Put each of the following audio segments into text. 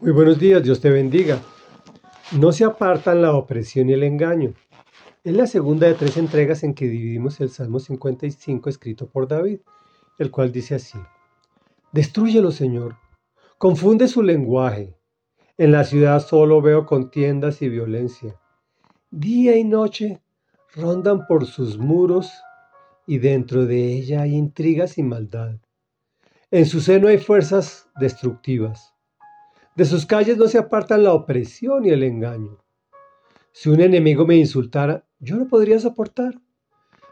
Muy buenos días, Dios te bendiga. No se apartan la opresión y el engaño. Es la segunda de tres entregas en que dividimos el Salmo 55 escrito por David, el cual dice así. Destrúyelo, Señor. Confunde su lenguaje. En la ciudad solo veo contiendas y violencia. Día y noche rondan por sus muros y dentro de ella hay intrigas y maldad. En su seno hay fuerzas destructivas. De sus calles no se apartan la opresión y el engaño. Si un enemigo me insultara, yo lo podría soportar.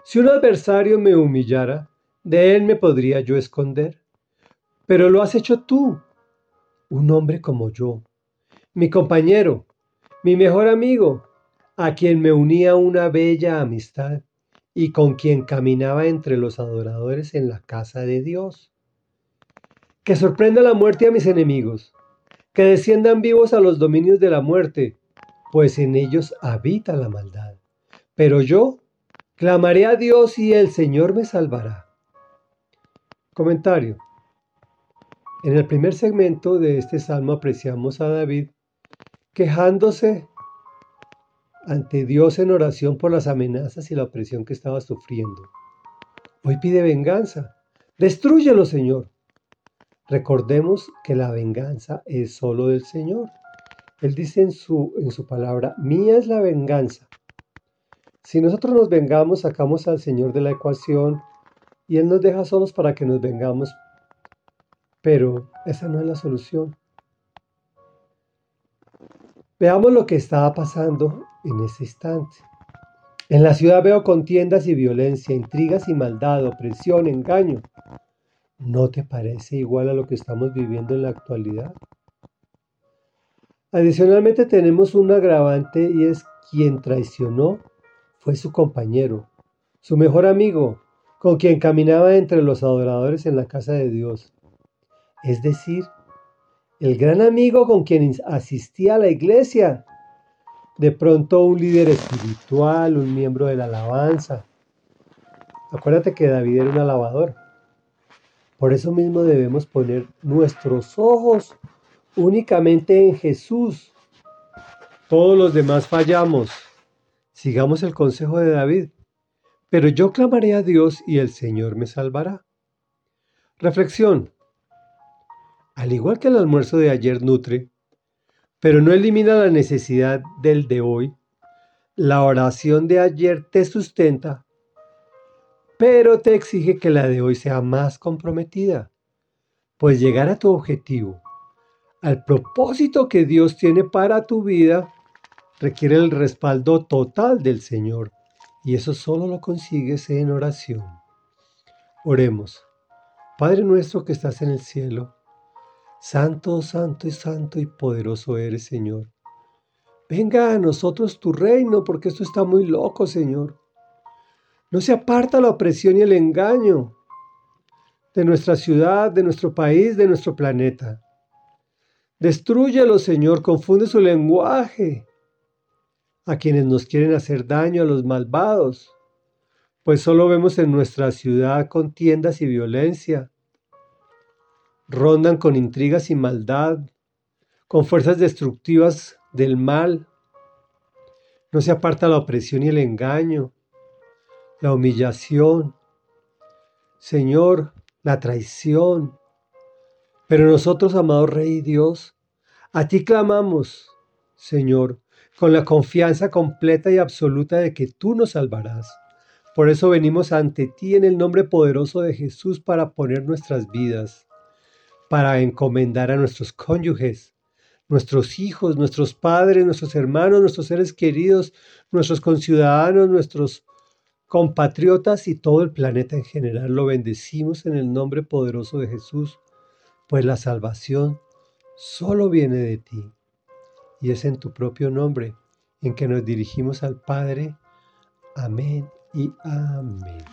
Si un adversario me humillara, de él me podría yo esconder. Pero lo has hecho tú, un hombre como yo, mi compañero, mi mejor amigo, a quien me unía una bella amistad y con quien caminaba entre los adoradores en la casa de Dios. Que sorprenda la muerte a mis enemigos que desciendan vivos a los dominios de la muerte, pues en ellos habita la maldad. Pero yo clamaré a Dios y el Señor me salvará. Comentario. En el primer segmento de este salmo apreciamos a David quejándose ante Dios en oración por las amenazas y la opresión que estaba sufriendo. Hoy pide venganza. Destrúyelo, Señor. Recordemos que la venganza es solo del Señor. Él dice en su, en su palabra, mía es la venganza. Si nosotros nos vengamos, sacamos al Señor de la ecuación y Él nos deja solos para que nos vengamos. Pero esa no es la solución. Veamos lo que estaba pasando en ese instante. En la ciudad veo contiendas y violencia, intrigas y maldad, opresión, engaño. ¿No te parece igual a lo que estamos viviendo en la actualidad? Adicionalmente tenemos un agravante y es quien traicionó fue su compañero, su mejor amigo, con quien caminaba entre los adoradores en la casa de Dios. Es decir, el gran amigo con quien asistía a la iglesia. De pronto un líder espiritual, un miembro de la alabanza. Acuérdate que David era un alabador. Por eso mismo debemos poner nuestros ojos únicamente en Jesús. Todos los demás fallamos. Sigamos el consejo de David. Pero yo clamaré a Dios y el Señor me salvará. Reflexión. Al igual que el almuerzo de ayer nutre, pero no elimina la necesidad del de hoy, la oración de ayer te sustenta pero te exige que la de hoy sea más comprometida, pues llegar a tu objetivo, al propósito que Dios tiene para tu vida, requiere el respaldo total del Señor, y eso solo lo consigues en oración. Oremos. Padre nuestro que estás en el cielo, santo, santo y santo y poderoso eres, Señor. Venga a nosotros tu reino, porque esto está muy loco, Señor. No se aparta la opresión y el engaño de nuestra ciudad, de nuestro país, de nuestro planeta. Destrúyelo, Señor, confunde su lenguaje a quienes nos quieren hacer daño, a los malvados, pues solo vemos en nuestra ciudad contiendas y violencia. Rondan con intrigas y maldad, con fuerzas destructivas del mal. No se aparta la opresión y el engaño la humillación, Señor, la traición. Pero nosotros, amado Rey Dios, a ti clamamos, Señor, con la confianza completa y absoluta de que tú nos salvarás. Por eso venimos ante ti en el nombre poderoso de Jesús para poner nuestras vidas, para encomendar a nuestros cónyuges, nuestros hijos, nuestros padres, nuestros hermanos, nuestros seres queridos, nuestros conciudadanos, nuestros compatriotas y todo el planeta en general lo bendecimos en el nombre poderoso de Jesús, pues la salvación solo viene de ti y es en tu propio nombre en que nos dirigimos al Padre. Amén y amén.